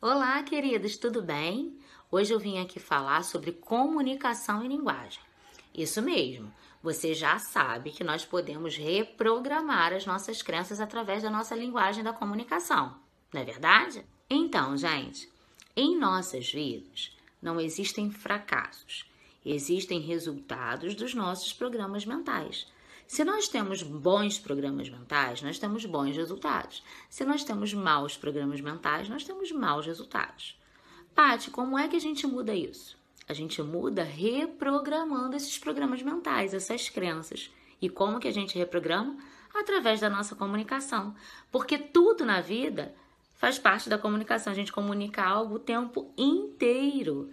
Olá, queridos, tudo bem? Hoje eu vim aqui falar sobre comunicação e linguagem. Isso mesmo, você já sabe que nós podemos reprogramar as nossas crenças através da nossa linguagem da comunicação, não é verdade? Então, gente, em nossas vidas não existem fracassos, existem resultados dos nossos programas mentais. Se nós temos bons programas mentais, nós temos bons resultados. Se nós temos maus programas mentais, nós temos maus resultados. Pati, como é que a gente muda isso? A gente muda reprogramando esses programas mentais, essas crenças. E como que a gente reprograma? Através da nossa comunicação. Porque tudo na vida faz parte da comunicação. A gente comunica algo o tempo inteiro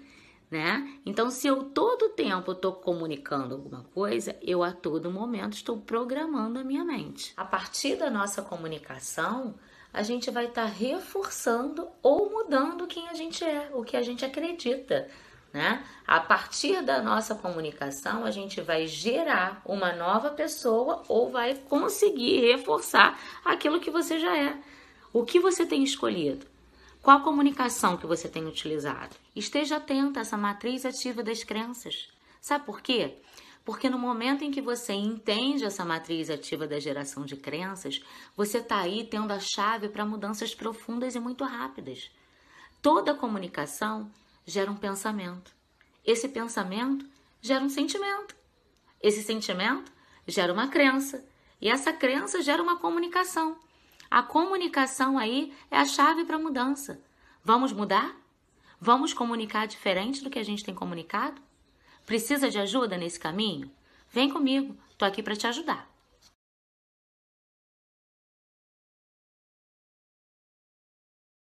né? Então, se eu todo tempo estou comunicando alguma coisa, eu a todo momento estou programando a minha mente. A partir da nossa comunicação, a gente vai estar tá reforçando ou mudando quem a gente é, o que a gente acredita. Né? A partir da nossa comunicação, a gente vai gerar uma nova pessoa ou vai conseguir reforçar aquilo que você já é. O que você tem escolhido? Qual comunicação que você tem utilizado? Esteja atento a essa matriz ativa das crenças. Sabe por quê? Porque no momento em que você entende essa matriz ativa da geração de crenças, você está aí tendo a chave para mudanças profundas e muito rápidas. Toda comunicação gera um pensamento. Esse pensamento gera um sentimento. Esse sentimento gera uma crença. E essa crença gera uma comunicação. A comunicação aí é a chave para a mudança. Vamos mudar? Vamos comunicar diferente do que a gente tem comunicado? Precisa de ajuda nesse caminho? Vem comigo, tô aqui para te ajudar.